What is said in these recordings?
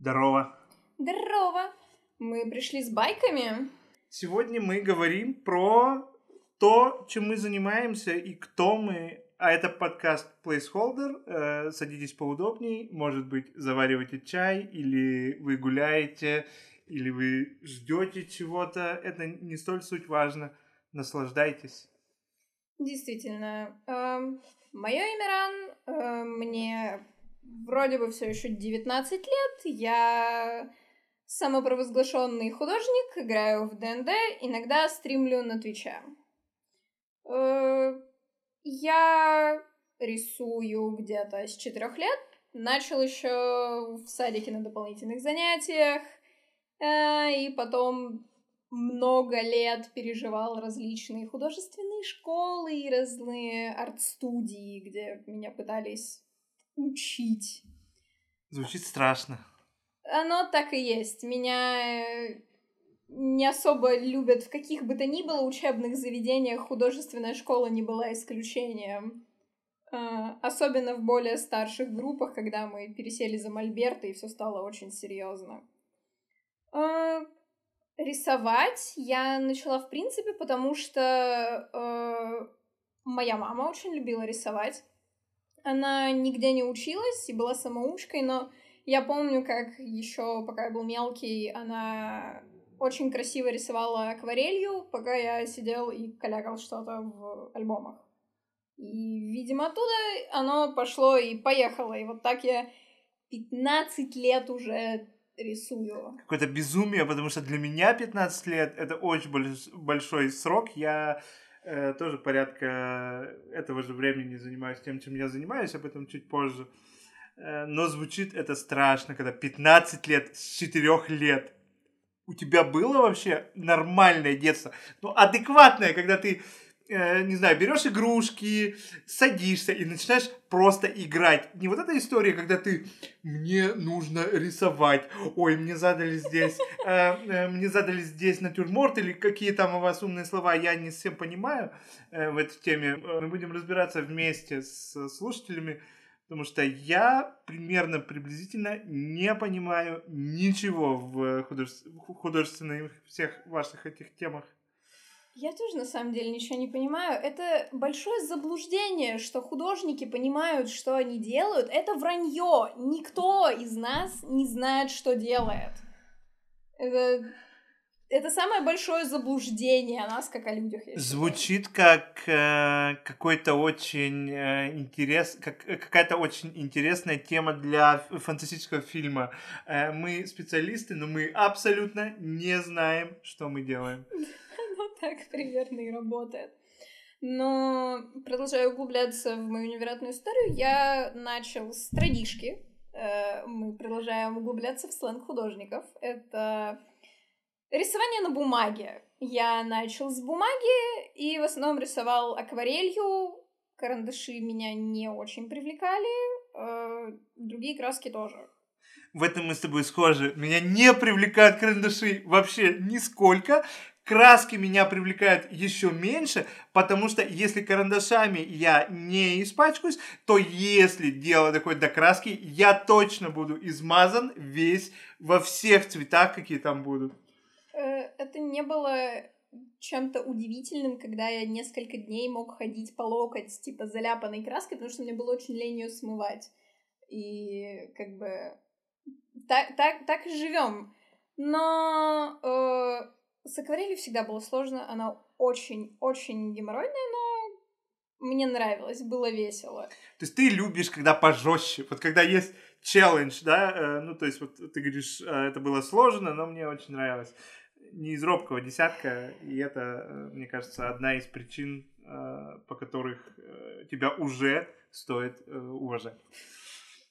Здорово. Здорово. Мы пришли с байками. Сегодня мы говорим про то, чем мы занимаемся и кто мы. А это подкаст Placeholder. Э, садитесь поудобней. Может быть, заваривайте чай, или вы гуляете, или вы ждете чего-то. Это не столь суть важно. Наслаждайтесь. Действительно. Эм, Мое имя Ран. Э, Мне вроде бы все еще 19 лет. Я самопровозглашенный художник, играю в ДНД, иногда стримлю на Твиче. Э, Я рисую где-то с четырех лет. Начал еще в садике на дополнительных занятиях. Э, И потом много лет переживал различные художественные школы и разные арт-студии, где меня пытались учить. Звучит страшно. Оно так и есть. Меня э, не особо любят в каких бы то ни было учебных заведениях. Художественная школа не была исключением. А, Особенно в более старших группах, когда мы пересели за Мольберта, и все стало очень серьезно. А, Рисовать я начала в принципе, потому что э, моя мама очень любила рисовать. Она нигде не училась и была самоучкой, но я помню, как еще, пока я был мелкий, она очень красиво рисовала акварелью, пока я сидел и калякал что-то в альбомах. И, видимо, оттуда оно пошло и поехало. И вот так я 15 лет уже рисую. Какое-то безумие, потому что для меня 15 лет это очень больш- большой срок. Я э, тоже порядка этого же времени занимаюсь тем, чем я занимаюсь, об этом чуть позже. Э, но звучит это страшно, когда 15 лет с 4 лет. У тебя было вообще нормальное детство? Ну, адекватное, когда ты, э, не знаю, берешь игрушки, садишься и начинаешь просто играть. Не вот эта история, когда ты мне нужно рисовать. Ой, мне задали здесь, э, э, мне задали здесь натюрморт или какие там у вас умные слова, я не совсем понимаю э, в этой теме. Э, Мы будем разбираться вместе с слушателями, потому что я примерно приблизительно не понимаю ничего в художе- в художественных всех ваших этих темах. Я тоже на самом деле ничего не понимаю. Это большое заблуждение, что художники понимают, что они делают. Это вранье. Никто из нас не знает, что делает. Это, это самое большое заблуждение о нас, как о людях. Звучит как э, какой-то очень э, интерес, как, э, какая-то очень интересная тема для фантастического фильма. Э, мы специалисты, но мы абсолютно не знаем, что мы делаем. Так примерно и работает. Но продолжая углубляться в мою невероятную историю, я начал с традишки. Э, Мы продолжаем углубляться в сленг художников. Это рисование на бумаге. Я начал с бумаги и в основном рисовал акварелью. Карандаши меня не очень привлекали. э, Другие краски тоже. В этом мы с тобой схожи. Меня не привлекают карандаши вообще нисколько. Краски меня привлекают еще меньше, потому что если карандашами я не испачкаюсь, то если дело доходит до краски, я точно буду измазан весь во всех цветах, какие там будут. Э, Это не было чем-то удивительным, когда я несколько дней мог ходить по локоть типа заляпанной краской, потому что мне было очень лень ее смывать. И как бы так, так, так и живем. Но э, с акварелью всегда было сложно. Она очень-очень геморройная, но мне нравилось, было весело. То есть ты любишь, когда пожестче, вот когда есть челлендж, да, э, ну то есть вот ты говоришь, э, это было сложно, но мне очень нравилось. Не из робкого десятка, и это, э, мне кажется, одна из причин, по которых тебя уже стоит уважать.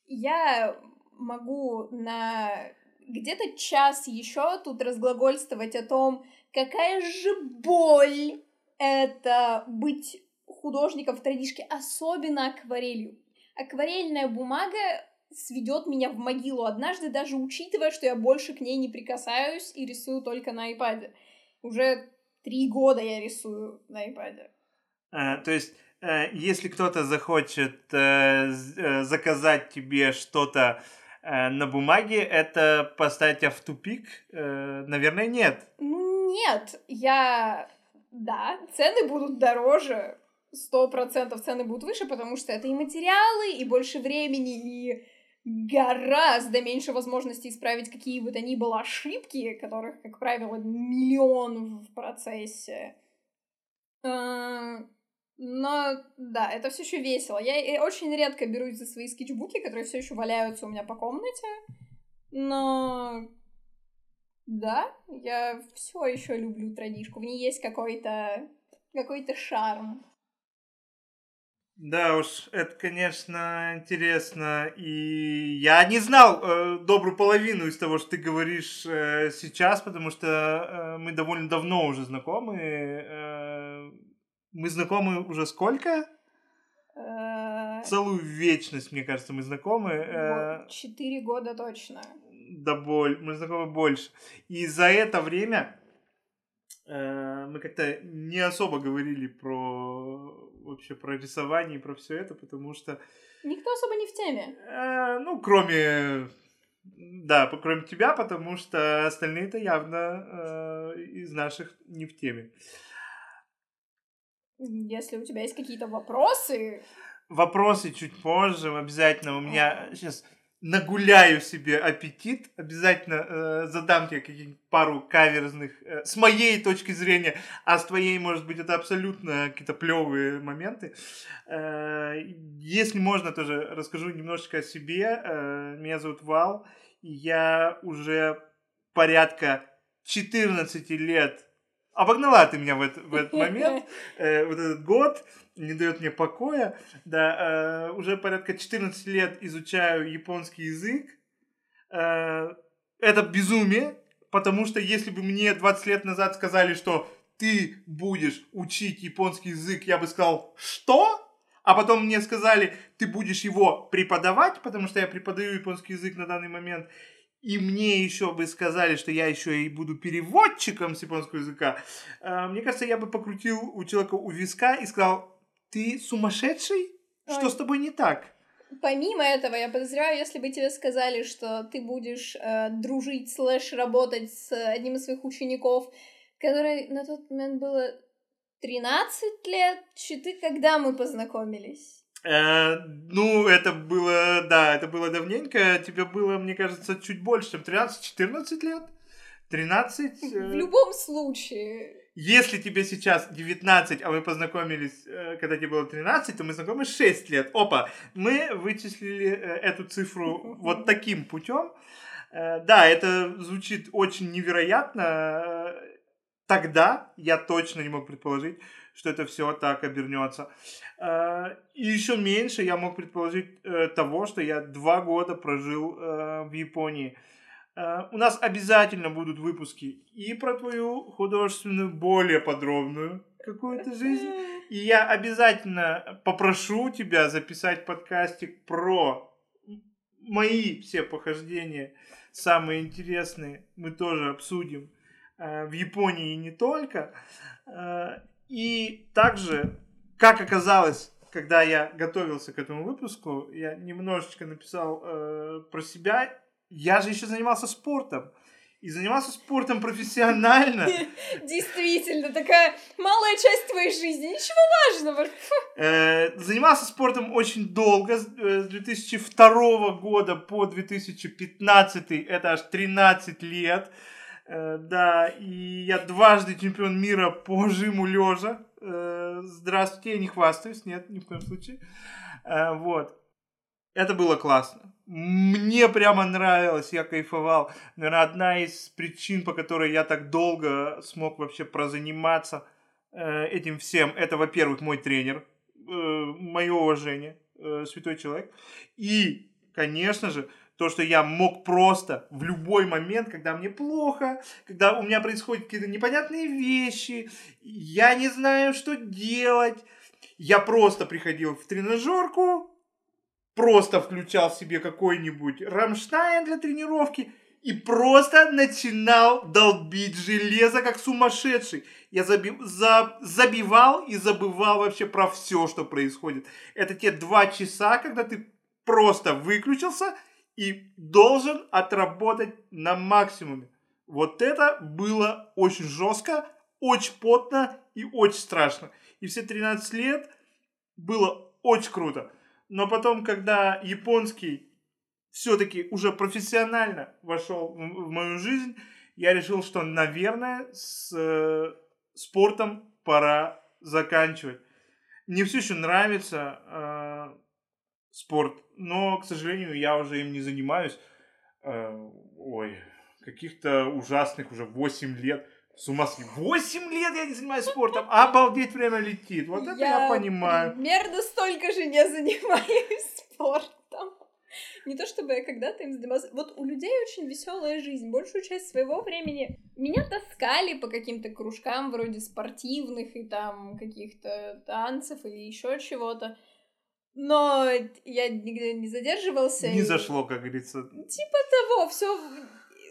Я могу на где-то час еще тут разглагольствовать о том, какая же боль это быть художником в традишке, особенно акварелью. Акварельная бумага сведет меня в могилу однажды, даже учитывая, что я больше к ней не прикасаюсь и рисую только на iPad. Уже три года я рисую на iPad. Э, То есть, э, если кто-то захочет э, э, заказать тебе что-то на бумаге это поставить тебя в тупик? Э, наверное, нет. Ну, нет. Я... Да, цены будут дороже. Сто процентов цены будут выше, потому что это и материалы, и больше времени, и гораздо меньше возможностей исправить какие бы то ни было ошибки, которых, как правило, миллион в процессе. Но да, это все еще весело. Я очень редко берусь за свои скетчбуки, которые все еще валяются у меня по комнате. Но да, я все еще люблю традишку. В ней есть какой-то какой-то шарм. Да уж, это, конечно, интересно. И я не знал э, добрую половину из того, что ты говоришь э, сейчас, потому что э, мы довольно давно уже знакомы. Э, мы знакомы уже сколько? Э, Целую вечность, мне кажется, мы знакомы. Э, четыре года точно. Да боль, мы знакомы больше. И за это время э, мы как-то не особо говорили про вообще про рисование и про все это, потому что... Никто особо не в теме. ну, кроме да, кроме тебя, потому что остальные-то явно э, из наших не в теме. Если у тебя есть какие-то вопросы... Вопросы чуть позже, обязательно. У меня сейчас нагуляю себе аппетит, обязательно э, задам тебе какие-нибудь пару каверзных, э, с моей точки зрения, а с твоей, может быть, это абсолютно какие-то плевые моменты. Э, если можно, тоже расскажу немножечко о себе. Э, меня зовут Вал, и я уже порядка 14 лет обогнала ты меня в, это, в этот момент, э, вот этот год, не дает мне покоя. Да, э, уже порядка 14 лет изучаю японский язык. Э, это безумие, потому что если бы мне 20 лет назад сказали, что ты будешь учить японский язык, я бы сказал, что? А потом мне сказали, ты будешь его преподавать, потому что я преподаю японский язык на данный момент и мне еще бы сказали, что я еще и буду переводчиком с японского языка, э, мне кажется, я бы покрутил у человека у виска и сказал, ты сумасшедший? Ой. Что с тобой не так? Помимо этого, я подозреваю, если бы тебе сказали, что ты будешь э, дружить, слэш, работать с одним из своих учеников, который на тот момент было 13 лет, ты когда мы познакомились? Э, ну, это было, да, это было давненько. Тебе было, мне кажется, чуть больше, чем 13-14 лет. 13. В э... любом случае. Если тебе сейчас 19, а мы познакомились, э, когда тебе было 13, то мы знакомы 6 лет. Опа, мы вычислили эту цифру вот таким путем. Да, это звучит очень невероятно. Тогда я точно не мог предположить, что это все так обернется. Э, и еще меньше я мог предположить э, того, что я два года прожил э, в Японии. У нас обязательно будут выпуски и про твою художественную, более подробную какую-то жизнь. И я обязательно попрошу тебя записать подкастик про мои все похождения, самые интересные, мы тоже обсудим в Японии и не только. И также, как оказалось, когда я готовился к этому выпуску, я немножечко написал э, про себя. Я же еще занимался спортом. И занимался спортом профессионально. Действительно, такая малая часть твоей жизни, ничего важного. Э, занимался спортом очень долго, с 2002 э, года по 2015, это аж 13 лет. Э, да, и я дважды чемпион мира по жиму лежа. Э, здравствуйте, я не хвастаюсь, нет, ни в коем случае. Э, вот. Это было классно. Мне прямо нравилось, я кайфовал. Наверное, одна из причин, по которой я так долго смог вообще прозаниматься этим всем, это, во-первых, мой тренер, мое уважение, святой человек. И, конечно же, то, что я мог просто в любой момент, когда мне плохо, когда у меня происходят какие-то непонятные вещи, я не знаю, что делать, я просто приходил в тренажерку, просто включал себе какой-нибудь Рамштайн для тренировки и просто начинал долбить железо как сумасшедший. Я заби за забивал и забывал вообще про все, что происходит. Это те два часа, когда ты просто выключился – и должен отработать на максимуме. Вот это было очень жестко, очень потно и очень страшно. И все 13 лет было очень круто. Но потом, когда японский все-таки уже профессионально вошел в мою жизнь, я решил, что, наверное, с э, спортом пора заканчивать. Мне все еще нравится э, спорт, но, к сожалению, я уже им не занимаюсь. Э, ой, каких-то ужасных уже 8 лет. С ума сойти. 8 лет я не занимаюсь спортом. Обалдеть, время летит. Вот это я, я понимаю. примерно столько же не занимаюсь спортом. Не то чтобы я когда-то им занималась. Вот у людей очень веселая жизнь. Большую часть своего времени меня таскали по каким-то кружкам вроде спортивных и там каких-то танцев или еще чего-то. Но я нигде не задерживался. Не и... зашло, как говорится. Типа того, все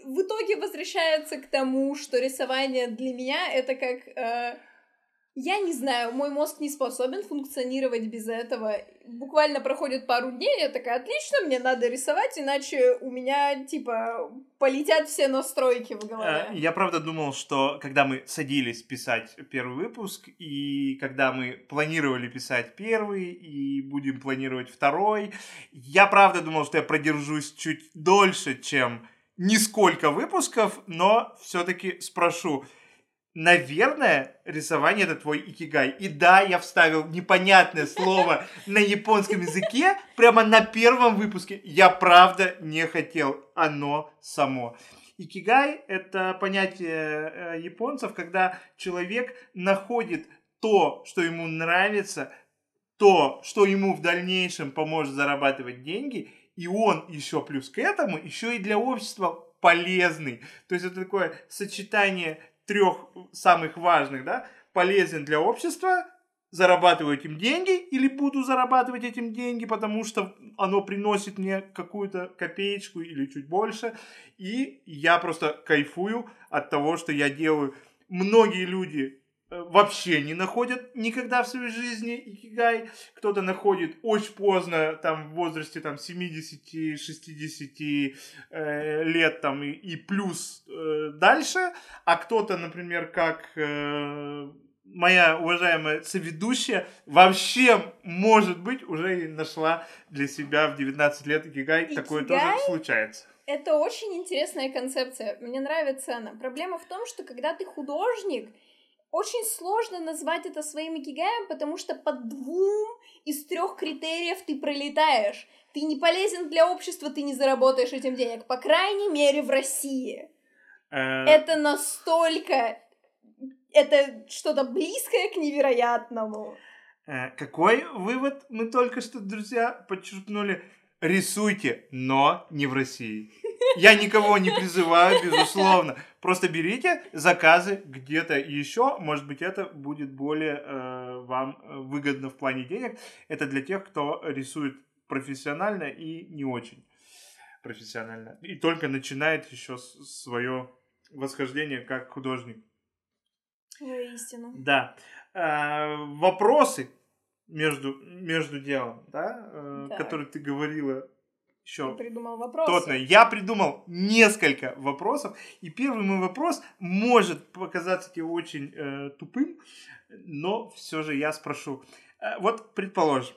в итоге возвращается к тому, что рисование для меня это как... Э, я не знаю, мой мозг не способен функционировать без этого. Буквально проходит пару дней, я такая, отлично, мне надо рисовать, иначе у меня, типа, полетят все настройки в голове. Э, я правда думал, что когда мы садились писать первый выпуск, и когда мы планировали писать первый, и будем планировать второй, я правда думал, что я продержусь чуть дольше, чем нисколько выпусков, но все-таки спрошу. Наверное, рисование это твой икигай. И да, я вставил непонятное слово на японском языке прямо на первом выпуске. Я правда не хотел. Оно само. Икигай – это понятие э, японцев, когда человек находит то, что ему нравится, то, что ему в дальнейшем поможет зарабатывать деньги, и он еще плюс к этому, еще и для общества полезный. То есть это такое сочетание трех самых важных, да, полезен для общества, зарабатываю этим деньги или буду зарабатывать этим деньги, потому что оно приносит мне какую-то копеечку или чуть больше. И я просто кайфую от того, что я делаю. Многие люди Э, вообще не находят никогда в своей жизни икигай. Кто-то находит очень поздно, там, в возрасте там 70-60 э, лет там и, и плюс дальше. А кто-то, например, как э, моя уважаемая соведущая, вообще, может быть, уже и нашла для себя в 19 лет икигай. икигай? Такое тоже случается. Это очень интересная концепция. Мне нравится она. Проблема в том, что когда ты художник, очень сложно назвать это своим икигаем, потому что под двум из трех критериев ты пролетаешь. Ты не полезен для общества, ты не заработаешь этим денег. По крайней мере, в России. Э. Это настолько... Это что-то близкое к невероятному. Э, какой вывод мы только что, друзья, подчеркнули? Рисуйте, но не в России. Я никого не призываю, безусловно. Просто берите заказы где-то еще. Может быть, это будет более э, вам выгодно в плане денег. Это для тех, кто рисует профессионально и не очень профессионально. И только начинает еще свое восхождение как художник. Истину. Да. Э, вопросы между, между делом, да, э, который ты говорила еще. Ты придумал вопросы. Тотно. Я придумал несколько вопросов. И первый мой вопрос может показаться тебе очень э, тупым, но все же я спрошу. Э, вот, предположим,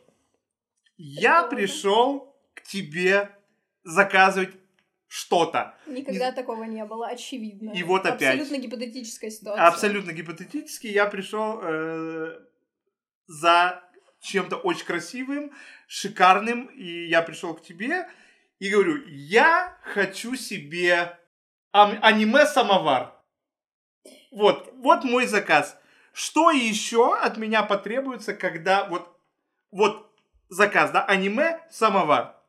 я пришел к тебе заказывать что-то. Никогда и... такого не было, очевидно. И вот опять. Абсолютно гипотетическая ситуация. Абсолютно гипотетически. Я пришел э, за чем-то очень красивым, шикарным, и я пришел к тебе и говорю, я хочу себе аниме-самовар. Вот, вот мой заказ. Что еще от меня потребуется, когда вот, вот заказ, да, аниме-самовар.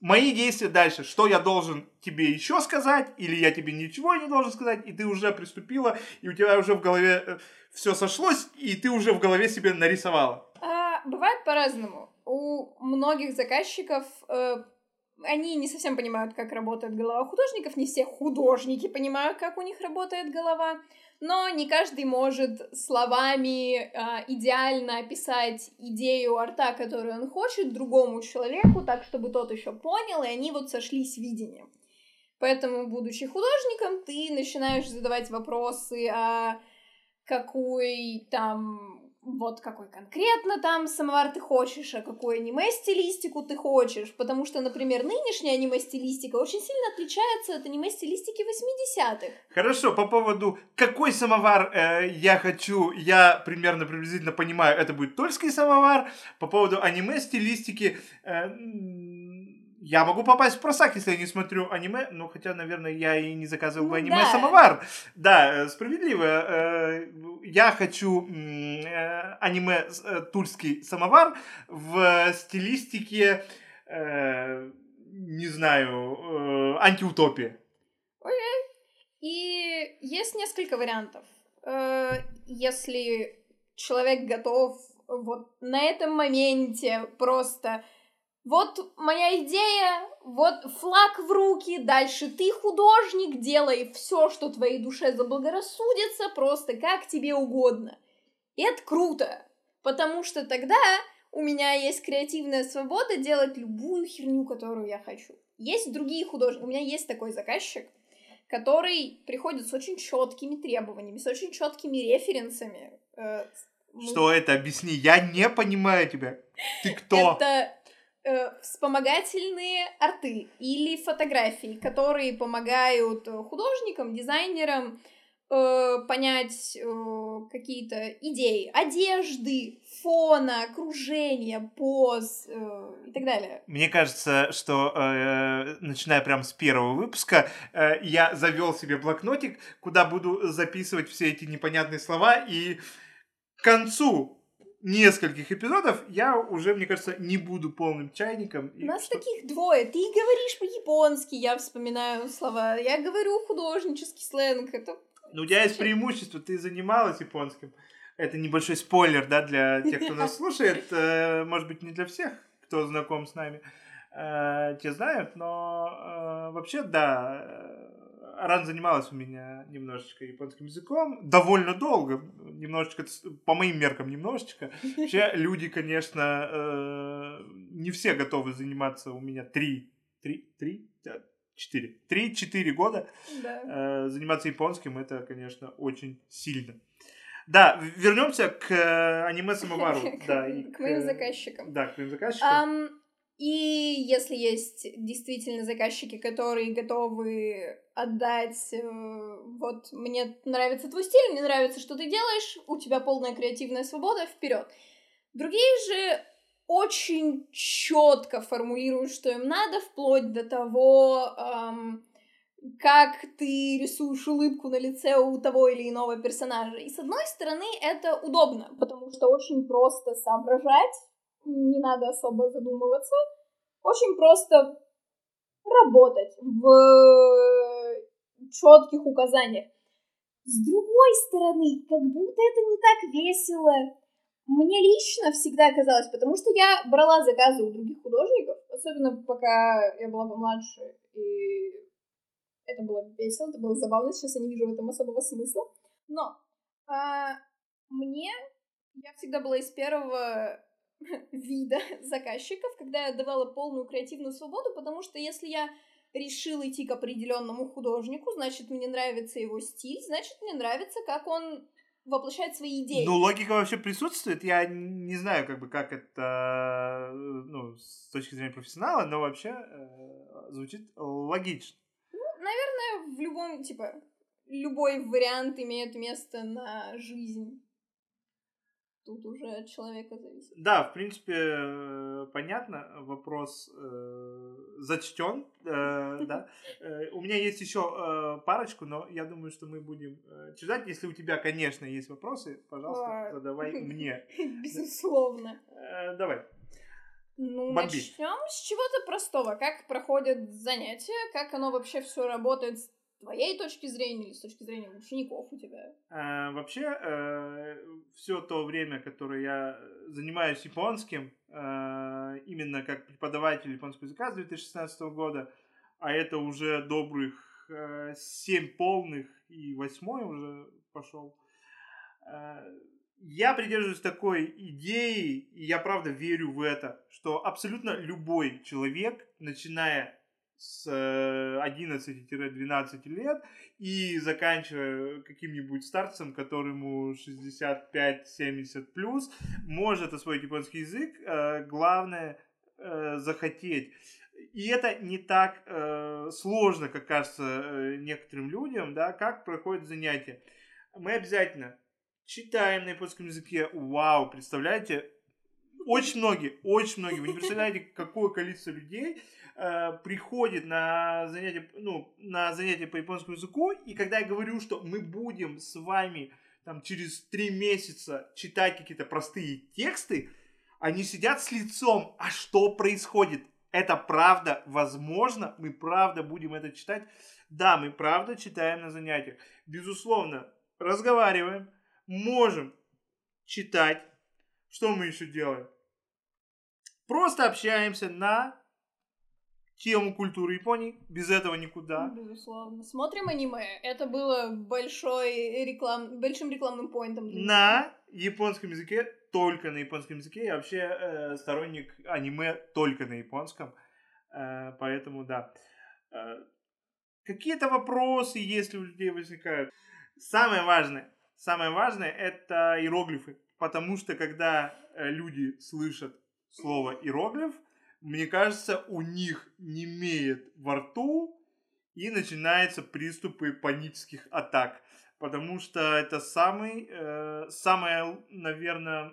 Мои действия дальше. Что я должен тебе еще сказать, или я тебе ничего не должен сказать, и ты уже приступила, и у тебя уже в голове э, все сошлось, и ты уже в голове себе нарисовала. А, бывает по-разному. У многих заказчиков э, они не совсем понимают, как работает голова художников, не все художники понимают, как у них работает голова. Но не каждый может словами э, идеально описать идею арта, которую он хочет, другому человеку, так, чтобы тот еще понял, и они вот сошлись видением. Поэтому, будучи художником, ты начинаешь задавать вопросы о какой там вот какой конкретно там самовар ты хочешь, а какую аниме-стилистику ты хочешь, потому что, например, нынешняя аниме-стилистика очень сильно отличается от аниме-стилистики 80-х. Хорошо, по поводу какой самовар э, я хочу, я примерно приблизительно понимаю, это будет тульский самовар. По поводу аниме-стилистики, э, я могу попасть в просак, если я не смотрю аниме, ну, хотя, наверное, я и не заказывал ну аниме-самовар. Да. да, справедливо. Э, я хочу э, аниме э, тульский самовар в стилистике, не знаю, антиутопии. Окей. И есть несколько вариантов. Если человек готов вот на этом моменте просто вот моя идея, вот флаг в руки, дальше ты художник, делай все, что твоей душе заблагорассудится, просто как тебе угодно. И это круто, потому что тогда у меня есть креативная свобода делать любую херню, которую я хочу. Есть другие художники, у меня есть такой заказчик, который приходит с очень четкими требованиями, с очень четкими референсами. Э, что это? Объясни, я не понимаю тебя. Ты кто? Это э, вспомогательные арты или фотографии, которые помогают э, художникам, дизайнерам э, понять э, какие-то идеи одежды, фона, окружения, поз и так далее. Мне кажется, что начиная прямо с первого выпуска, я завел себе блокнотик, куда буду записывать все эти непонятные слова и к концу нескольких эпизодов я уже, мне кажется, не буду полным чайником. У нас что... таких двое. Ты говоришь по-японски, я вспоминаю слова. Я говорю художнический сленг. Это... Ну, у тебя есть преимущество, ты занималась японским. Это небольшой спойлер, да, для тех, кто нас слушает. Э, может быть, не для всех, кто знаком с нами. Э, те знают, но э, вообще, да, Ран занималась у меня немножечко японским языком, довольно долго, немножечко, по моим меркам, немножечко. Вообще, люди, конечно, э, не все готовы заниматься у меня три, три, три, четыре, три-четыре года. Да. Э, заниматься японским, это, конечно, очень сильно. Да, вернемся к э, аниме Самовару. Да, к моим заказчикам. Да, к моим заказчикам. И если есть действительно заказчики, которые готовы отдать, э, вот мне нравится твой стиль, мне нравится, что ты делаешь, у тебя полная креативная свобода, вперед. Другие же очень четко формулируют, что им надо, вплоть до того, эм, как ты рисуешь улыбку на лице у того или иного персонажа. И с одной стороны, это удобно, потому что очень просто соображать, не надо особо задумываться. Очень просто работать в э, четких указаниях. С другой стороны, как будто это не так весело. Мне лично всегда казалось, потому что я брала заказы у других художников, особенно пока я была помладше, и это было весело, это было забавно, сейчас я не вижу в этом особого смысла. Но а, мне, я всегда была из первого вида заказчиков, когда я давала полную креативную свободу, потому что если я решил идти к определенному художнику, значит, мне нравится его стиль, значит, мне нравится, как он воплощает свои идеи. Ну, логика вообще присутствует. Я не знаю, как бы, как это, ну, с точки зрения профессионала, но вообще э, звучит логично. Ну, наверное, в любом, типа, любой вариант имеет место на жизнь тут уже от человека зависит. Да, в принципе, э, понятно, вопрос э, зачтен, э, да. Э, у меня есть еще э, парочку, но я думаю, что мы будем э, читать. Если у тебя, конечно, есть вопросы, пожалуйста, задавай мне. Безусловно. Давай. Ну, начнем с чего-то простого. Как проходят занятия, как оно вообще все работает с твоей точки зрения или с точки зрения учеников у тебя? А, вообще, э, все то время, которое я занимаюсь японским, э, именно как преподаватель японского языка с 2016 года, а это уже добрых э, семь полных и восьмой уже пошел. Э, я придерживаюсь такой идеи, и я правда верю в это, что абсолютно любой человек, начиная с 11-12 лет и заканчивая каким-нибудь старцем, которому 65-70 плюс, может освоить японский язык. Главное захотеть. И это не так э, сложно, как кажется э, некоторым людям, да, как проходит занятие. Мы обязательно читаем на японском языке. Вау, представляете? Очень многие, очень многие. Вы не представляете, какое количество людей э, приходит на занятия, ну, на занятия по японскому языку. И когда я говорю, что мы будем с вами там через три месяца читать какие-то простые тексты, они сидят с лицом. А что происходит? Это правда возможно, мы правда будем это читать. Да, мы правда читаем на занятиях. Безусловно, разговариваем, можем читать. Что мы еще делаем? Просто общаемся на тему культуры Японии. Без этого никуда. Безусловно. Смотрим аниме. Это было большой реклам... большим рекламным поинтом. На японском языке, только на японском языке. Я вообще э, сторонник аниме только на японском. Э, поэтому да. Э, какие-то вопросы, если у людей возникают. Самое важное, самое важное это иероглифы. Потому что когда э, люди слышат слово иероглиф, мне кажется, у них не имеет во рту и начинаются приступы панических атак. Потому что это самый, э, самая, наверное,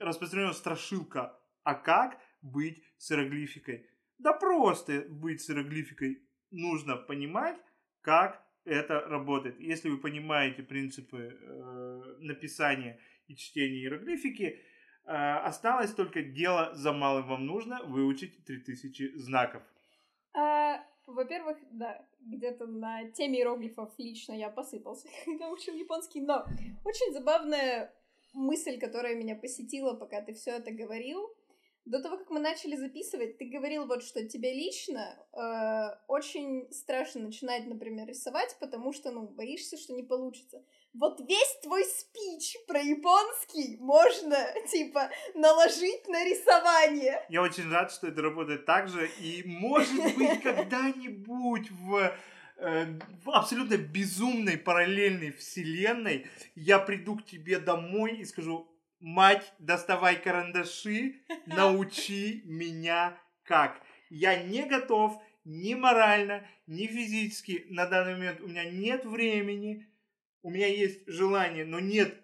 распространенная страшилка. А как быть с иероглификой? Да просто быть с иероглификой нужно понимать, как это работает. Если вы понимаете принципы э, написания и чтения иероглифики, осталось только дело за малым. Вам нужно выучить 3000 знаков. А, во-первых, да, где-то на теме иероглифов лично я посыпался, когда учил японский, но очень забавная мысль, которая меня посетила, пока ты все это говорил. До того, как мы начали записывать, ты говорил вот, что тебе лично э, очень страшно начинать, например, рисовать, потому что, ну, боишься, что не получится вот весь твой спич про японский можно, типа, наложить на рисование. Я очень рад, что это работает так же, и, может быть, когда-нибудь в э, в абсолютно безумной параллельной вселенной я приду к тебе домой и скажу, мать, доставай карандаши, научи меня как. Я не готов ни морально, ни физически на данный момент, у меня нет времени, у меня есть желание, но нет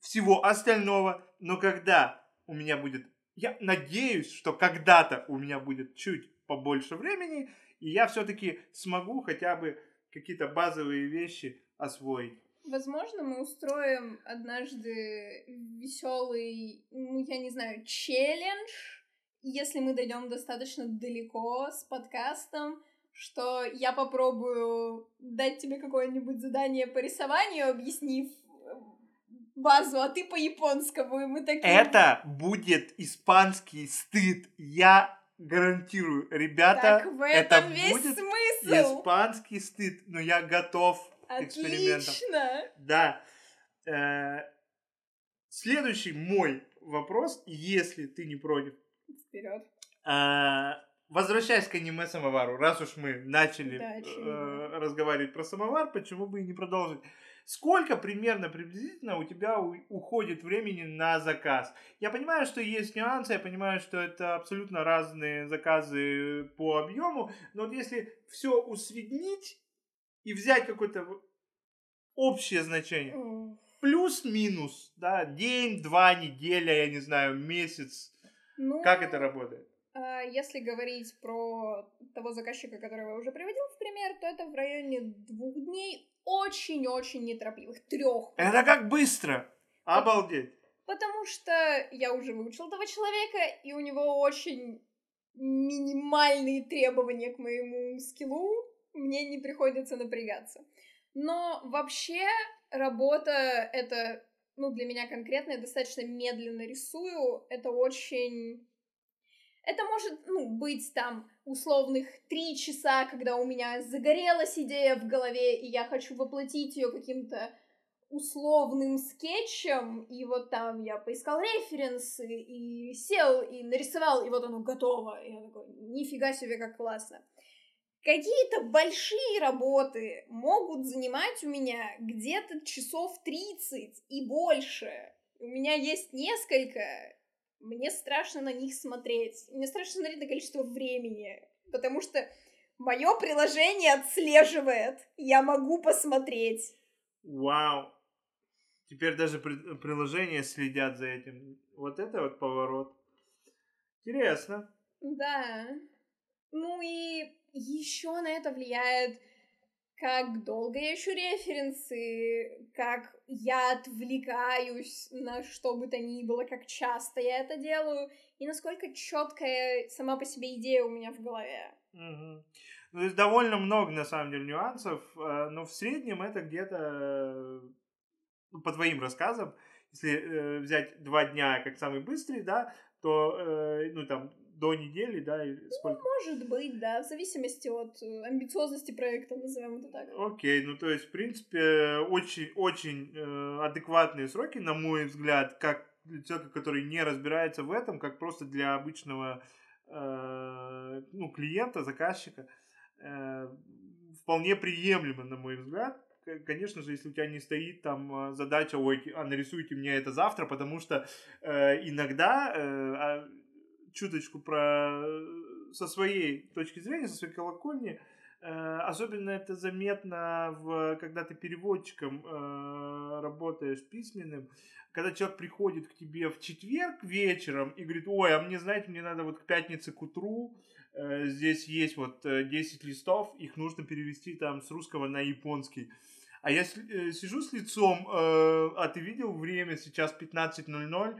всего остального, но когда у меня будет, я надеюсь, что когда-то у меня будет чуть побольше времени, и я все-таки смогу хотя бы какие-то базовые вещи освоить. Возможно, мы устроим однажды веселый, ну, я не знаю, челлендж, если мы дойдем достаточно далеко с подкастом, что я попробую дать тебе какое-нибудь задание по рисованию, объяснив э, базу, а ты по японскому, и мы такие... Это будет испанский стыд. Я гарантирую, ребята, так в этом это весь будет смысл. испанский стыд, но я готов Отлично. к экспериментам. Да. Э, следующий мой вопрос, если ты не против. Вперед. Э, Возвращаясь к аниме самовару, раз уж мы начали э, разговаривать про самовар, почему бы и не продолжить? Сколько примерно приблизительно у тебя у, уходит времени на заказ? Я понимаю, что есть нюансы, я понимаю, что это абсолютно разные заказы по объему, но вот если все усреднить и взять какое-то общее значение, плюс-минус, да, день, два, неделя, я не знаю, месяц, ну, как это работает? А, если говорить про того заказчика, которого я уже приводил в пример, то это в районе двух дней очень-очень неторопливых, трех. Это как быстро! Обалдеть! Потому что я уже выучил этого человека, и у него очень минимальные требования к моему скиллу, мне не приходится напрягаться. Но вообще работа это, ну, для меня конкретно, я достаточно медленно рисую, это очень Это может, ну, быть там условных три часа, когда у меня загорелась идея в голове, и я хочу воплотить ее каким-то условным скетчем, и вот там я поискал референсы, и сел, и нарисовал, и вот оно готово. И я такой, нифига себе, как классно. Какие-то большие работы могут занимать у меня где-то часов 30 и больше. У меня есть несколько, мне страшно на них смотреть. Мне страшно смотреть на количество времени, потому что мое приложение отслеживает. Я могу посмотреть. Вау. Теперь даже при- приложения следят за этим. Вот это вот поворот. Интересно. Да. Ну и еще на это влияет, как долго я ищу референсы, как я отвлекаюсь на что бы то ни было, как часто я это делаю, и насколько четкая сама по себе идея у меня в голове. Угу. Ну, то есть довольно много, на самом деле, нюансов, э, но в среднем это где-то, ну, по твоим рассказам, если э, взять два дня как самый быстрый, да, то, э, ну, там, до недели, да, или сколько? Ну, может быть, да, в зависимости от э, амбициозности проекта, назовем это так. Окей, ну, то есть, в принципе, очень-очень э, адекватные сроки, на мой взгляд, как для человека, который не разбирается в этом, как просто для обычного, э, ну, клиента, заказчика. Э, вполне приемлемо, на мой взгляд. Конечно же, если у тебя не стоит там э, задача, ой, а нарисуйте мне это завтра, потому что э, иногда, э, а, чуточку про со своей точки зрения, со своей колокольни, э, особенно это заметно, в, когда ты переводчиком э, работаешь письменным, когда человек приходит к тебе в четверг вечером и говорит, ой, а мне, знаете, мне надо вот к пятнице к утру, Э, здесь есть вот 10 листов, их нужно перевести там с русского на японский. А я э, сижу с лицом, э, а ты видел время, сейчас 15.00,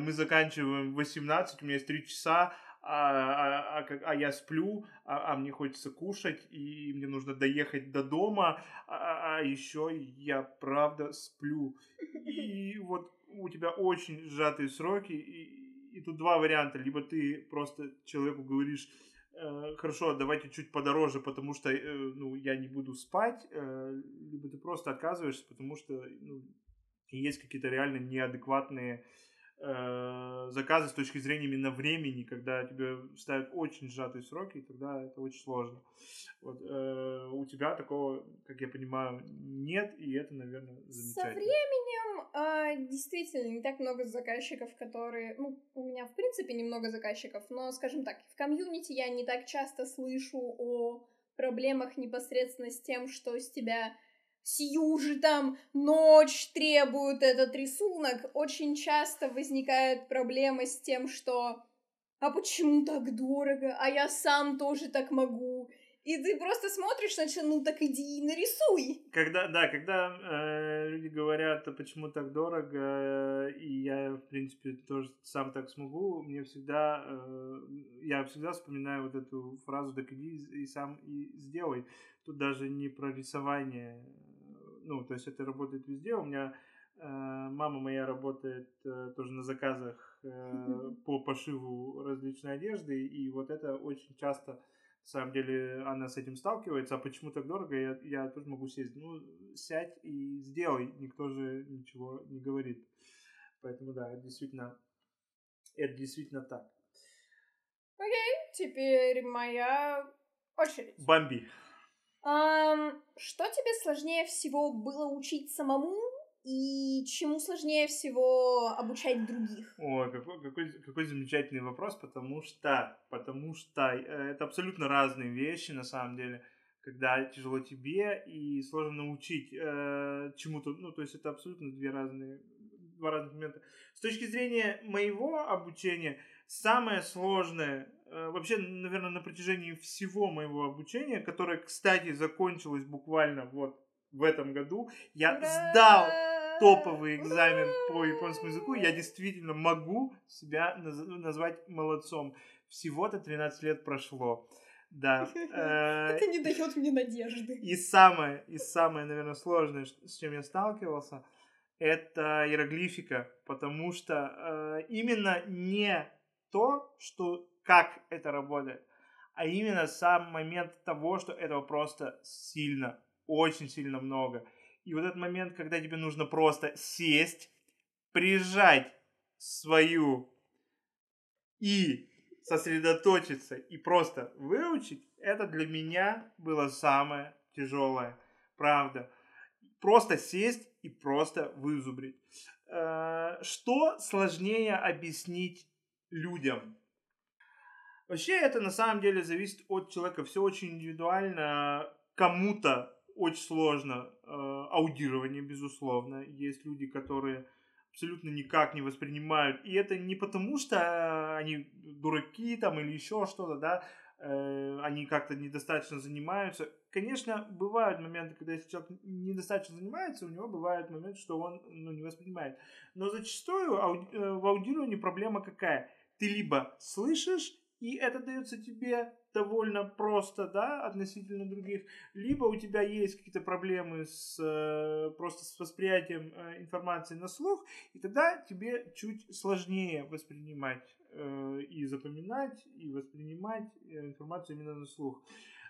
мы заканчиваем в 18, у меня есть 3 часа, а, а, а, а я сплю, а, а мне хочется кушать, и мне нужно доехать до дома, а, а еще я правда сплю. И вот у тебя очень сжатые сроки, и, и тут два варианта. Либо ты просто человеку говоришь, Э, хорошо, давайте чуть подороже, потому что э, ну, я не буду спать, э, либо ты просто отказываешься, потому что ну, есть какие-то реально неадекватные заказы с точки зрения именно времени, когда тебе ставят очень сжатые сроки, и тогда это очень сложно. Вот, э, у тебя такого, как я понимаю, нет, и это, наверное, замечательно. Со временем э, действительно не так много заказчиков, которые... Ну, у меня, в принципе, немного заказчиков, но, скажем так, в комьюнити я не так часто слышу о проблемах непосредственно с тем, что с тебя сию же там ночь требует этот рисунок. Очень часто возникает проблема с тем, что а почему так дорого, а я сам тоже так могу. И ты просто смотришь, значит, ну так иди и нарисуй. Когда, да, когда э, люди говорят, а почему так дорого, и я, в принципе, тоже сам так смогу, мне всегда, э, я всегда вспоминаю вот эту фразу, так иди и сам и сделай. Тут даже не про рисование, ну, то есть это работает везде. У меня э, мама моя работает э, тоже на заказах э, по пошиву различной одежды, и вот это очень часто на самом деле она с этим сталкивается, а почему так дорого, я, я тоже могу сесть. Ну, сядь и сделай, никто же ничего не говорит. Поэтому да, это действительно, это действительно так. Окей, okay, теперь моя очередь. Бомби. Um, что тебе сложнее всего было учить самому и чему сложнее всего обучать других? Ой, какой, какой, какой замечательный вопрос, потому что, потому что э, это абсолютно разные вещи на самом деле, когда тяжело тебе и сложно научить э, чему-то, ну, то есть это абсолютно две разные, два разных момента. С точки зрения моего обучения, самое сложное, вообще, наверное, на протяжении всего моего обучения, которое, кстати, закончилось буквально вот в этом году, я Ура! сдал топовый экзамен по японскому языку, я действительно могу себя наз- назвать молодцом. Всего-то 13 лет прошло. Да. Э, Это не дает мне надежды. И самое, и самое, наверное, сложное, с чем я сталкивался, это иероглифика, потому что э, именно не то, что как это работает, а именно сам момент того, что этого просто сильно, очень сильно много. И вот этот момент, когда тебе нужно просто сесть, прижать свою и сосредоточиться и просто выучить, это для меня было самое тяжелое. Правда. Просто сесть и просто вызубрить. Э, что сложнее объяснить людям? Вообще это на самом деле зависит от человека. Все очень индивидуально. Кому-то очень сложно э, аудирование, безусловно. Есть люди, которые абсолютно никак не воспринимают. И это не потому, что они дураки там или еще что-то, да, э, они как-то недостаточно занимаются. Конечно, бывают моменты, когда если человек недостаточно занимается, у него бывает момент, что он ну, не воспринимает. Но зачастую ауди- э, в аудировании проблема какая? Ты либо слышишь, и это дается тебе довольно просто, да, относительно других, либо у тебя есть какие-то проблемы с э, просто с восприятием э, информации на слух, и тогда тебе чуть сложнее воспринимать э, и запоминать, и воспринимать информацию именно на слух.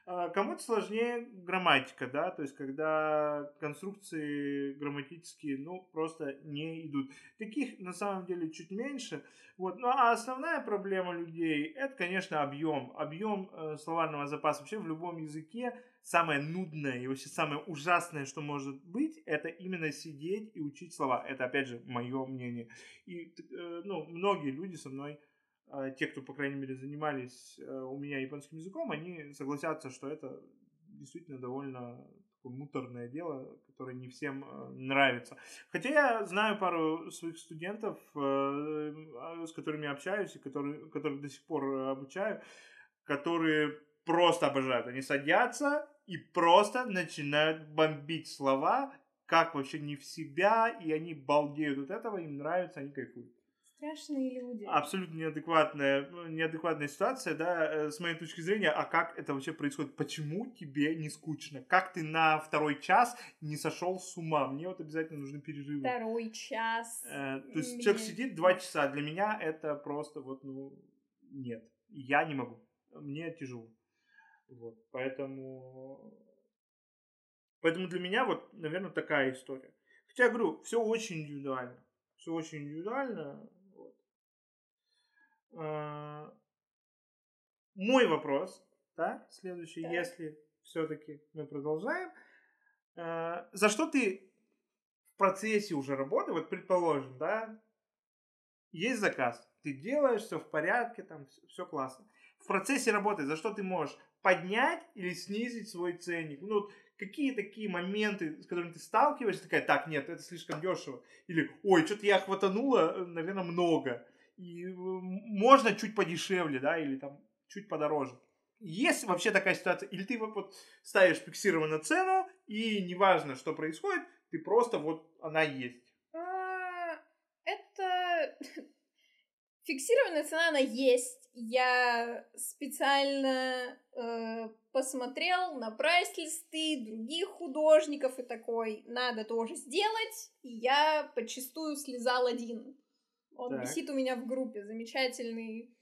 А, кому-то сложнее грамматика, да, то есть когда конструкции грамматические, ну, просто не идут. Таких на самом деле чуть меньше. Вот. Ну, а основная проблема людей, это, конечно, объем. Объем э, словарного запаса вообще в любом языке самое нудное и вообще самое ужасное, что может быть, это именно сидеть и учить слова. Это, опять же, мое мнение. И, э, ну, многие люди со мной те, кто, по крайней мере, занимались э, у меня японским языком, они согласятся, что это действительно довольно такое муторное дело, которое не всем э, нравится. Хотя я знаю пару своих студентов, э, с которыми общаюсь и которые, которых до сих пор обучаю, которые просто обожают. Они садятся и просто начинают бомбить слова, как вообще не в себя, и они балдеют от этого, им нравится, они кайфуют. Страшные люди. Абсолютно неадекватная, ну, неадекватная ситуация, да, э, с моей точки зрения. А как это вообще происходит? Почему тебе не скучно? Как ты на второй час не сошел с ума? Мне вот обязательно нужны перерывы. Второй час. Э, то есть человек сидит два часа. Для меня это просто вот, ну, нет. Я не могу. Мне тяжело. Вот, поэтому... Поэтому для меня вот, наверное, такая история. Хотя, я говорю, все очень индивидуально. Все очень индивидуально мой вопрос, да, следующий, так. если все-таки мы продолжаем. А, за что ты в процессе уже работы, вот предположим, да, есть заказ, ты делаешь, все в порядке, там все классно. В процессе работы за что ты можешь поднять или снизить свой ценник? Ну, какие такие моменты, с которыми ты сталкиваешься, такая, так, нет, это слишком дешево. Или, ой, что-то я хватанула, э, наверное, много и можно чуть подешевле, да, или там чуть подороже. Есть вообще такая ситуация, или ты вот ставишь фиксированную цену, и неважно, что происходит, ты просто вот она есть. А, это фиксированная цена, она есть. Я специально э, посмотрел на прайс-листы других художников и такой, надо тоже сделать. И я подчастую слезал один. Он так. висит у меня в группе, замечательный.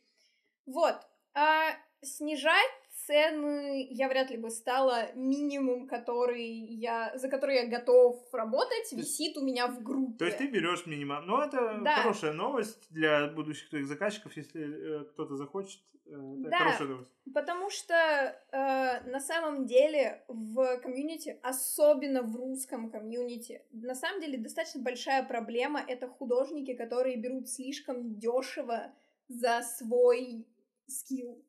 Вот. А снижать цены я вряд ли бы стала минимум, который я, за который я готов работать, висит у меня в группе. То есть ты берешь минимум. Ну, это да. хорошая новость для будущих твоих заказчиков, если э, кто-то захочет. Э, да, хорошая новость. Потому что э, на самом деле в комьюнити, особенно в русском комьюнити, на самом деле достаточно большая проблема это художники, которые берут слишком дешево за свой скилл.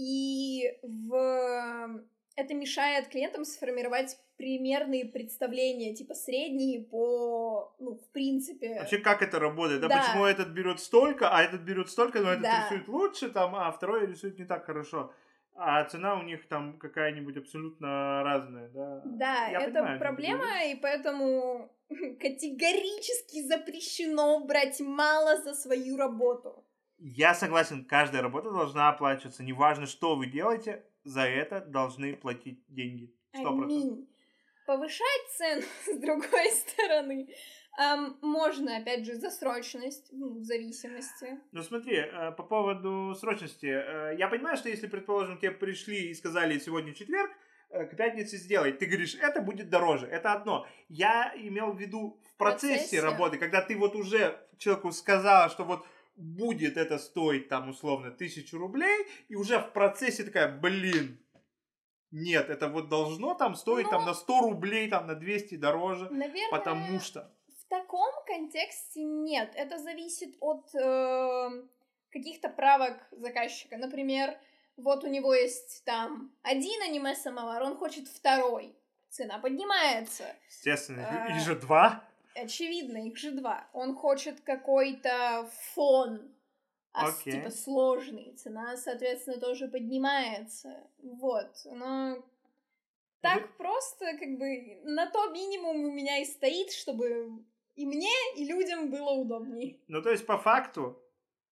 И в... это мешает клиентам сформировать примерные представления, типа средние по, ну, в принципе. Вообще, как это работает? Да, да. почему этот берет столько, а этот берет столько, но этот да. рисует лучше, там, а второй рисует не так хорошо. А цена у них там какая-нибудь абсолютно разная, да? Да, Я это понимаю, проблема, и поэтому категорически запрещено брать мало за свою работу. Я согласен, каждая работа должна оплачиваться. Неважно, что вы делаете, за это должны платить деньги. Сто процентов. Повышать цену с другой стороны. Um, можно, опять же, за срочность, ну, в зависимости. Ну смотри, э, по поводу срочности. Э, я понимаю, что если, предположим, тебе пришли и сказали сегодня четверг, э, к пятнице сделай. Ты говоришь, это будет дороже. Это одно. Я имел в виду в процессе, процессе работы, когда ты вот уже человеку сказала, что вот будет это стоить там условно тысячу рублей, и уже в процессе такая, блин, нет, это вот должно там стоить ну, там на 100 рублей, там на 200 дороже, наверное, потому что таком контексте нет. Это зависит от э, каких-то правок заказчика. Например, вот у него есть там один аниме-самовар, он хочет второй. Цена поднимается. Естественно, а, их же два. Очевидно, их же два. Он хочет какой-то фон, а okay. типа сложный. Цена, соответственно, тоже поднимается. Вот. Но так Вы... просто, как бы, на то минимум у меня и стоит, чтобы и мне, и людям было удобней. Ну, то есть, по факту,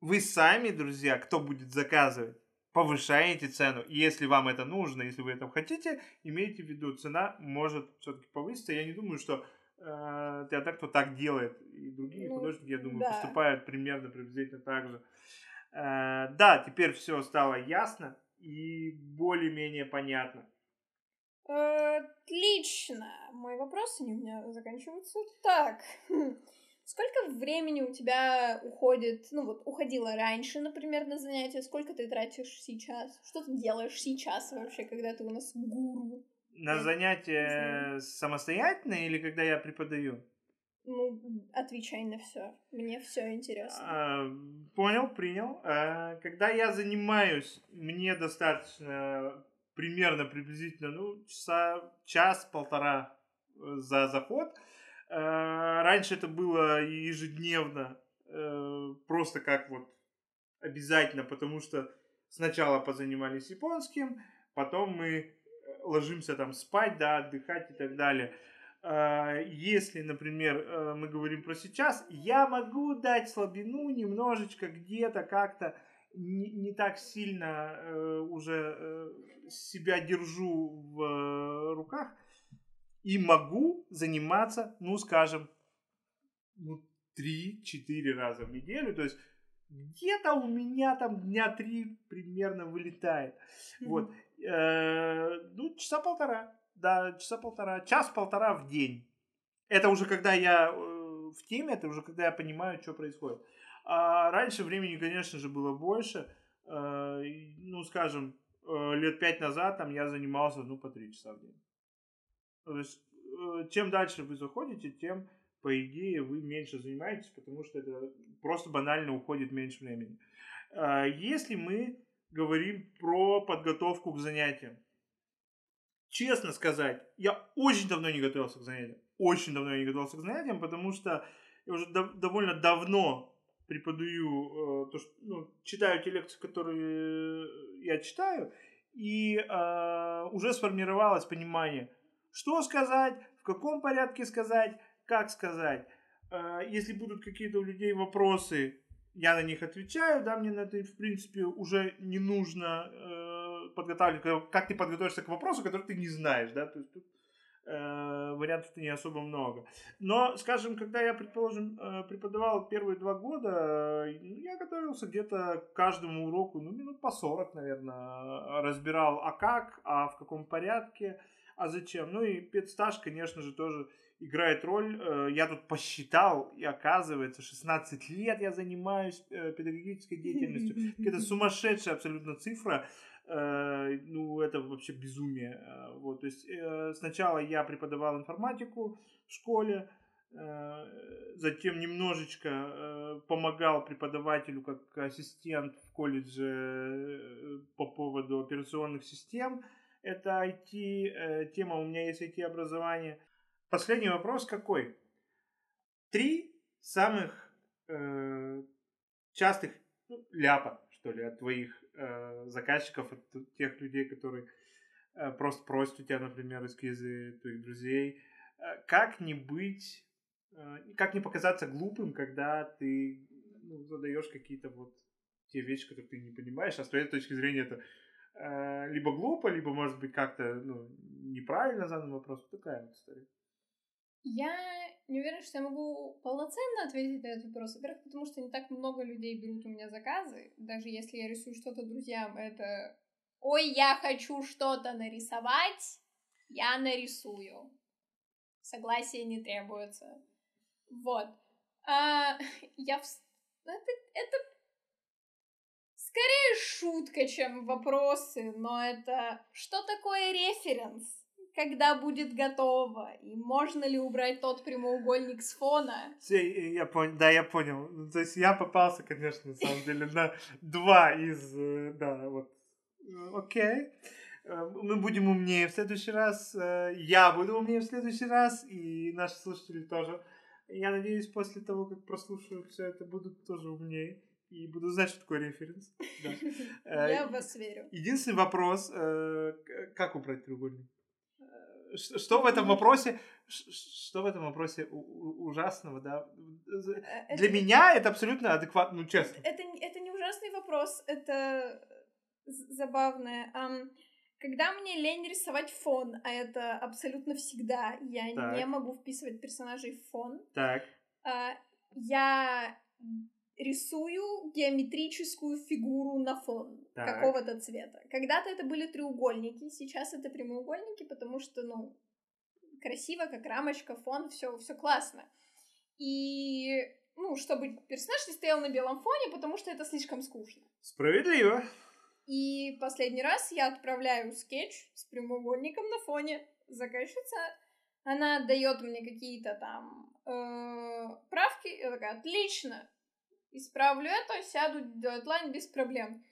вы сами, друзья, кто будет заказывать, повышаете цену. И если вам это нужно, если вы этого хотите, имейте в виду, цена может все-таки повыситься. Я не думаю, что театр, кто так делает, и другие ну, художники, я думаю, да. поступают примерно приблизительно так же. Э, да, теперь все стало ясно и более-менее понятно. Отлично. Мои вопросы не у меня заканчиваются так. Сколько времени у тебя уходит, ну вот уходило раньше, например, на занятия, сколько ты тратишь сейчас? Что ты делаешь сейчас вообще, когда ты у нас гуру? На занятия самостоятельно или когда я преподаю? Ну, отвечай на все. Мне все интересно. А, понял, принял. А, когда я занимаюсь, мне достаточно примерно приблизительно, ну, часа, час-полтора э, за заход. Э, раньше это было ежедневно, э, просто как вот обязательно, потому что сначала позанимались японским, потом мы ложимся там спать, да, отдыхать и так далее. Если, например, мы говорим про сейчас, я могу дать слабину немножечко где-то как-то, не, не так сильно э, уже э, себя держу в э, руках и могу заниматься, ну, скажем, ну, 3-4 раза в неделю. То есть где-то у меня там дня три примерно вылетает. Mm-hmm. Вот. Э, ну, часа полтора. Да, часа полтора. Час-полтора в день. Это уже когда я э, в теме, это уже когда я понимаю, что происходит. А раньше времени, конечно же, было больше. Э, ну, скажем, э, лет пять назад там я занимался, ну, по три часа в день. То есть, э, чем дальше вы заходите, тем, по идее, вы меньше занимаетесь, потому что это просто банально уходит меньше времени. Если мы говорим про подготовку к занятиям, честно сказать, я очень давно не готовился к занятиям. Очень давно я не готовился к занятиям, потому что я уже довольно давно преподаю, э, то, что, ну, читаю те лекции, которые я читаю, и э, уже сформировалось понимание, что сказать, в каком порядке сказать, как сказать. Э, если будут какие-то у людей вопросы, я на них отвечаю, да, мне на это, в принципе, уже не нужно э, подготавливать, как ты подготовишься к вопросу, который ты не знаешь, да, то есть тут э, вариантов-то не особо много. Но, скажем, когда я, предположим, э, преподавал первые два года, э, я готовился где-то к каждому уроку, ну, минут по 40, наверное, разбирал, а как, а в каком порядке, а зачем. Ну и педстаж, конечно же, тоже играет роль. Э, я тут посчитал, и оказывается, 16 лет я занимаюсь педагогической деятельностью. Это сумасшедшая абсолютно цифра. Э, ну, это вообще безумие. Э, вот, то есть э, сначала я преподавал информатику в школе, затем немножечко помогал преподавателю как ассистент в колледже по поводу операционных систем. Это IT, тема, у меня есть IT-образование. Последний вопрос какой? Три самых частых ну, ляпа, что ли, от твоих э, заказчиков, от тех людей, которые э, просто просят у тебя, например, эскизы твоих друзей. Э, как не быть, э, как не показаться глупым, когда ты ну, задаешь какие-то вот те вещи, которые ты не понимаешь, а с твоей точки зрения это э, либо глупо, либо, может быть, как-то ну, неправильно задан вопрос. Такая вот история. Я не уверена, что я могу полноценно ответить на этот вопрос. Во-первых, потому что не так много людей берут у меня заказы. Даже если я рисую что-то друзьям, это «Ой, я хочу что-то нарисовать», я нарисую. Согласие не требуется. Вот. А, я... В... Это, это скорее шутка, чем вопросы, но это что такое референс? Когда будет готово? И можно ли убрать тот прямоугольник с фона? Я, я понял, да, я понял. Ну, то есть я попался, конечно, на самом деле, на два из, э, да, вот. Окей. Э, мы будем умнее в следующий раз. Э, я буду умнее в следующий раз, и наши слушатели тоже. Я надеюсь, после того, как прослушают все это, будут тоже умнее и буду знать, что такое референс. Я в вас верю. Единственный вопрос, как убрать треугольник? Что в этом вопросе, что в этом вопросе ужасного, да? Э, Для меня это абсолютно адекватно, ну честно. Это, это не ужасный вопрос, это забавное. Um, когда мне лень рисовать фон, а это абсолютно всегда, я так. не могу вписывать персонажей в фон. Так. Uh, я рисую геометрическую фигуру на фон так. какого-то цвета. Когда-то это были треугольники, сейчас это прямоугольники, потому что, ну, красиво, как рамочка, фон, все, все классно. И, ну, чтобы персонаж не стоял на белом фоне, потому что это слишком скучно. Справедливо. И последний раз я отправляю скетч с прямоугольником на фоне. Заказчица, она дает мне какие-то там э, правки, я такая, отлично, исправлю это, сяду делать лайн без проблем.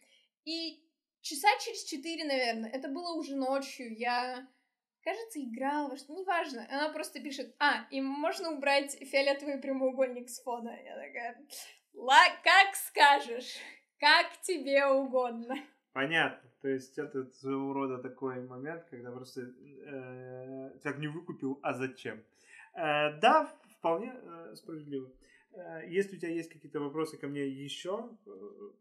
И часа через четыре, наверное, это было уже ночью, я, кажется, играла что неважно. Она просто пишет, а, и можно убрать фиолетовый прямоугольник с фона. Я такая, ла, как скажешь, как тебе угодно. Понятно. То есть это своего рода такой момент, когда просто э, человек не выкупил, а зачем. Э, да, вполне э, справедливо. Э, если у тебя есть какие-то вопросы ко мне еще, э,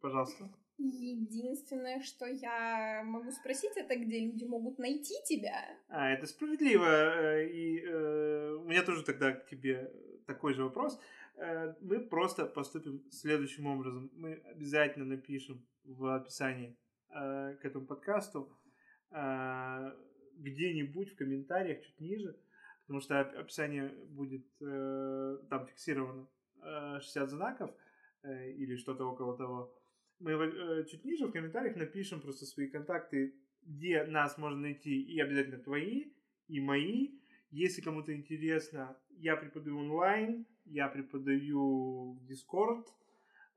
пожалуйста. Единственное, что я могу спросить, это где люди могут найти тебя. А, это справедливо. Э, и э, у меня тоже тогда к тебе такой же вопрос. Мы просто поступим следующим образом. Мы обязательно напишем в описании э, к этому подкасту э, где-нибудь в комментариях чуть ниже, потому что описание будет э, там фиксировано 60 э, знаков э, или что-то около того, мы э, чуть ниже в комментариях напишем просто свои контакты, где нас можно найти, и обязательно твои, и мои. Если кому-то интересно, я преподаю онлайн, я преподаю в Discord,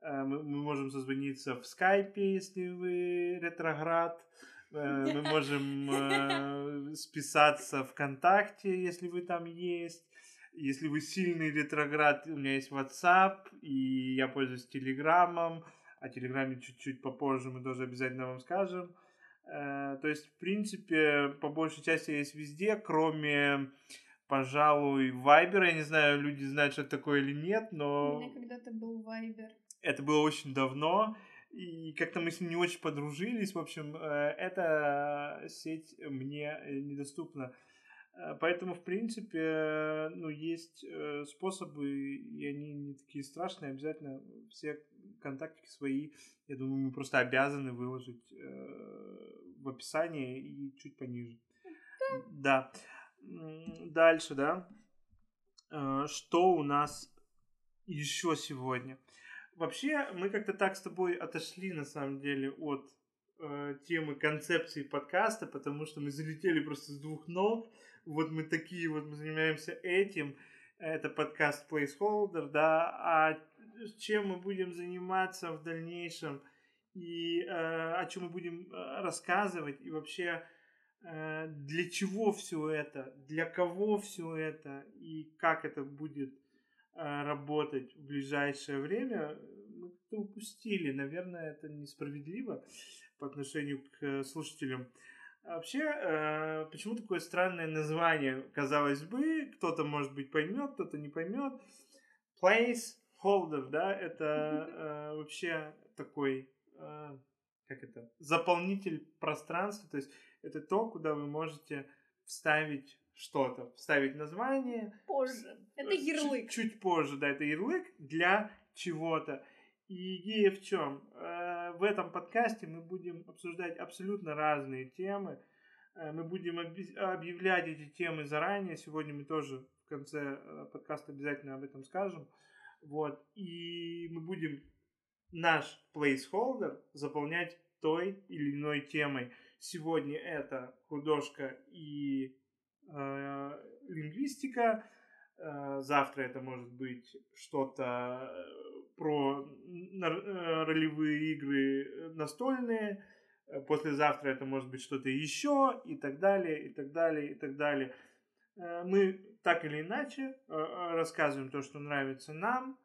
мы, мы можем созвониться в скайпе, если вы ретроград, мы можем списаться ВКонтакте, если вы там есть. Если вы сильный ретроград, у меня есть WhatsApp, и я пользуюсь Телеграмом. О Телеграме чуть-чуть попозже мы тоже обязательно вам скажем. Э, то есть, в принципе, по большей части есть везде, кроме, пожалуй, Viber. Я не знаю, люди знают, что это такое или нет, но... У меня когда-то был Viber. Это было очень давно, и как-то мы с ним не очень подружились. В общем, э, эта сеть мне недоступна. Э, поэтому, в принципе, ну, есть э, способы, и они не такие страшные. Обязательно все контактики свои, я думаю, мы просто обязаны выложить э, в описании и чуть пониже. Да. Дальше, да. Что у нас еще сегодня? Вообще, мы как-то так с тобой отошли, на самом деле, от темы концепции подкаста, потому что мы залетели просто с двух ног вот мы такие вот, мы занимаемся этим, это подкаст Placeholder, да, а чем мы будем заниматься в дальнейшем и э, о чем мы будем э, рассказывать и вообще э, для чего все это, для кого все это и как это будет э, работать в ближайшее время, мы это упустили. Наверное, это несправедливо по отношению к слушателям. А вообще, э, почему такое странное название? Казалось бы, кто-то, может быть, поймет, кто-то не поймет. Placeholder, да, это э, вообще такой, э, как это, заполнитель пространства, то есть это то, куда вы можете вставить что-то, вставить название. Позже. Это ярлык. Чуть, чуть позже, да, это ярлык для чего-то. И идея в чем? Э, в этом подкасте мы будем обсуждать абсолютно разные темы. Э, мы будем объявлять эти темы заранее. Сегодня мы тоже в конце э, подкаста обязательно об этом скажем. Вот. И мы будем наш placeholder заполнять той или иной темой. Сегодня это художка и э, лингвистика. Завтра это может быть что-то про ролевые игры настольные. Послезавтра это может быть что-то еще и так далее, и так далее, и так далее. Мы так или иначе рассказываем то, что нравится нам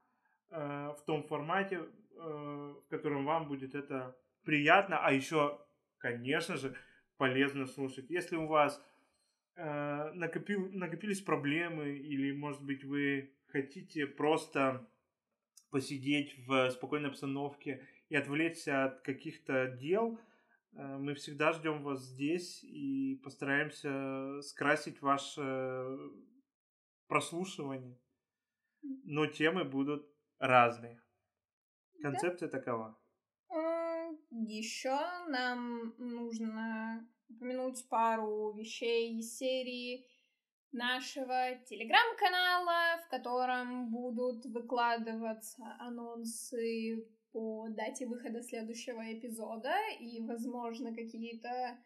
в том формате, в котором вам будет это приятно, а еще, конечно же, полезно слушать. Если у вас э, накопил, накопились проблемы, или, может быть, вы хотите просто посидеть в спокойной обстановке и отвлечься от каких-то дел, э, мы всегда ждем вас здесь и постараемся скрасить ваше прослушивание. Но темы будут разные. Концепция да. такова. Еще нам нужно упомянуть пару вещей из серии нашего телеграм-канала, в котором будут выкладываться анонсы по дате выхода следующего эпизода и, возможно, какие-то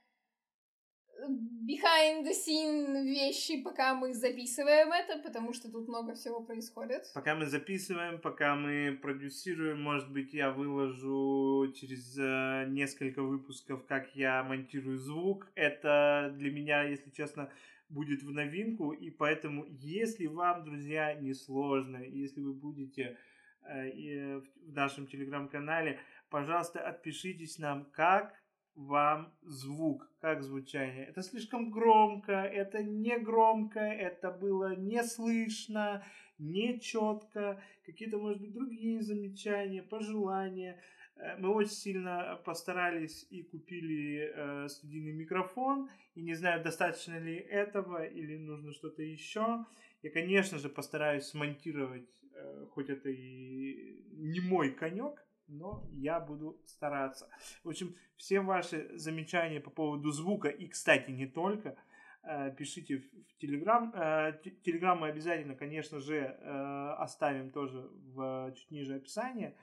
behind the scene вещи, пока мы записываем это, потому что тут много всего происходит. Пока мы записываем, пока мы продюсируем, может быть, я выложу через э, несколько выпусков, как я монтирую звук. Это для меня, если честно, будет в новинку, и поэтому, если вам, друзья, не сложно, если вы будете э, в нашем телеграм-канале, пожалуйста, отпишитесь нам, как вам звук, как звучание. Это слишком громко, это не громко, это было не слышно, не четко, какие-то, может быть, другие замечания, пожелания. Э, мы очень сильно постарались и купили э, студийный микрофон, и не знаю, достаточно ли этого или нужно что-то еще. Я, конечно же, постараюсь смонтировать, э, хоть это и не мой конек, но я буду стараться. В общем, все ваши замечания по поводу звука, и, кстати, не только, э, пишите в Телеграм. Э, Телеграм мы обязательно, конечно же, э, оставим тоже в чуть ниже описании,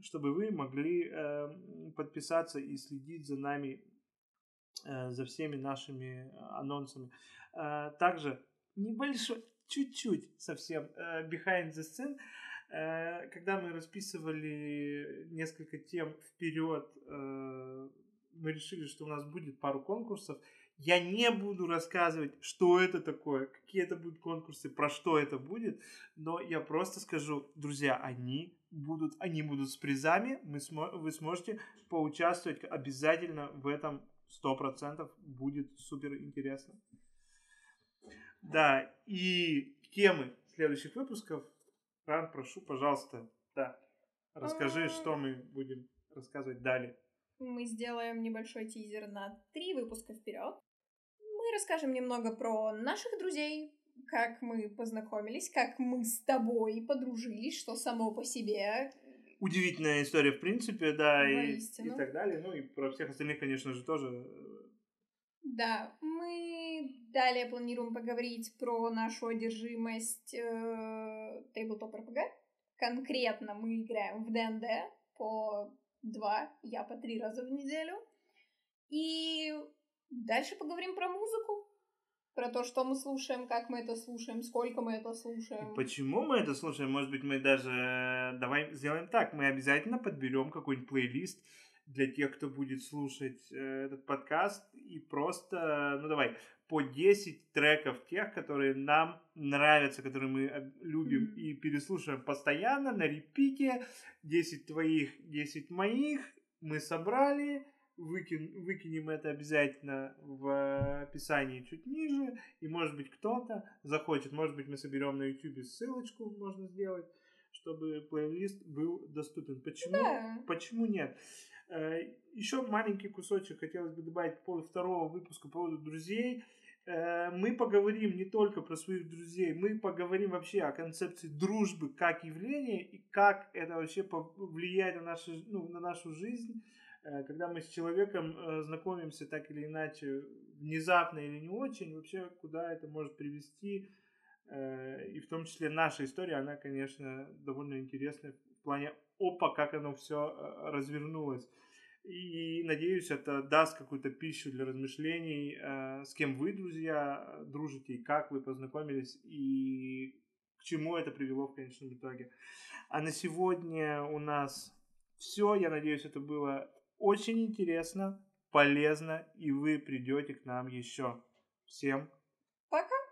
чтобы вы могли подписаться и следить за нами, за всеми нашими анонсами. Также небольшой, чуть-чуть совсем behind the scene – Э, когда мы расписывали несколько тем вперед, э, мы решили, что у нас будет пару конкурсов. Я не буду рассказывать, что это такое, какие это будут конкурсы, про что это будет, но я просто скажу, друзья, они будут, они будут с призами, мы смо, вы сможете поучаствовать обязательно в этом 100% будет супер интересно. Да, и темы следующих выпусков Ран, прошу, пожалуйста, да, расскажи, что мы будем рассказывать далее. Мы сделаем небольшой тизер на три выпуска вперед. Расскажем немного про наших друзей, как мы познакомились, как мы с тобой подружились, что само по себе. Удивительная история, в принципе, да, и, и так далее. Ну и про всех остальных, конечно же, тоже. Да, мы Далее планируем поговорить про нашу одержимость э, Tabletop RPG. Конкретно мы играем в ДНД по два, я по три раза в неделю. И дальше поговорим про музыку, про то, что мы слушаем, как мы это слушаем, сколько мы это слушаем. И почему мы это слушаем? Может быть, мы даже... Давай сделаем так. Мы обязательно подберем какой-нибудь плейлист для тех, кто будет слушать э, этот подкаст. И просто, ну давай, по 10 треков тех, которые нам нравятся, которые мы э, любим mm-hmm. и переслушиваем постоянно на репите. 10 твоих, 10 моих. Мы собрали. Выкин, выкинем это обязательно в описании чуть ниже. И может быть кто-то захочет. Может быть мы соберем на YouTube ссылочку, можно сделать, чтобы плейлист был доступен. Почему? Да. Почему нет? Э, Еще маленький кусочек хотелось бы добавить по поводу второго выпуска, по поводу друзей. Э, мы поговорим не только про своих друзей, мы поговорим вообще о концепции дружбы как явления и как это вообще влияет на, наши, ну, на нашу жизнь, когда мы с человеком э, знакомимся так или иначе, внезапно или не очень, вообще куда это может привести. И в том числе наша история, она, конечно, довольно интересная в плане опа, как оно все развернулось. И надеюсь, это даст какую-то пищу для размышлений, э, с кем вы, друзья, дружите, и как вы познакомились, и к чему это привело в конечном итоге. А на сегодня у нас все. Я надеюсь, это было очень интересно, полезно, и вы придете к нам еще. Всем пока!